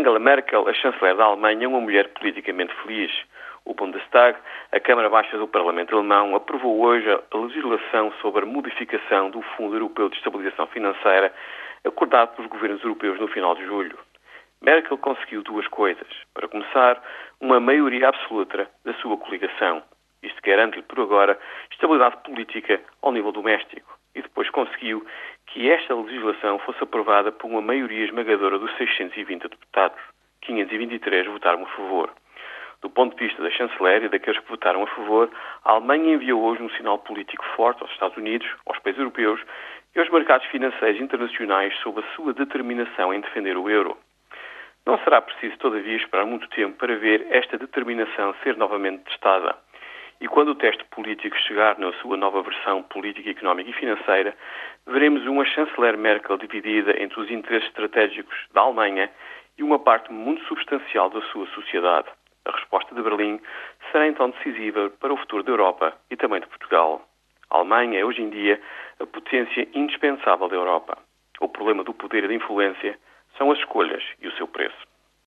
Angela Merkel, a chanceler da Alemanha, uma mulher politicamente feliz. O Bundestag, a Câmara Baixa do Parlamento Alemão, aprovou hoje a legislação sobre a modificação do Fundo Europeu de Estabilização Financeira, acordado pelos governos europeus no final de julho. Merkel conseguiu duas coisas. Para começar, uma maioria absoluta da sua coligação. Isto garante-lhe, por agora, estabilidade política ao nível doméstico. Conseguiu que esta legislação fosse aprovada por uma maioria esmagadora dos 620 deputados. 523 votaram a favor. Do ponto de vista da chanceler e daqueles que votaram a favor, a Alemanha enviou hoje um sinal político forte aos Estados Unidos, aos países europeus e aos mercados financeiros internacionais sobre a sua determinação em defender o euro. Não será preciso, todavia, esperar muito tempo para ver esta determinação ser novamente testada. E quando o teste político chegar na sua nova versão política, económica e financeira, veremos uma chanceler Merkel dividida entre os interesses estratégicos da Alemanha e uma parte muito substancial da sua sociedade. A resposta de Berlim será então decisiva para o futuro da Europa e também de Portugal. A Alemanha é hoje em dia a potência indispensável da Europa. O problema do poder e da influência são as escolhas e o seu preço.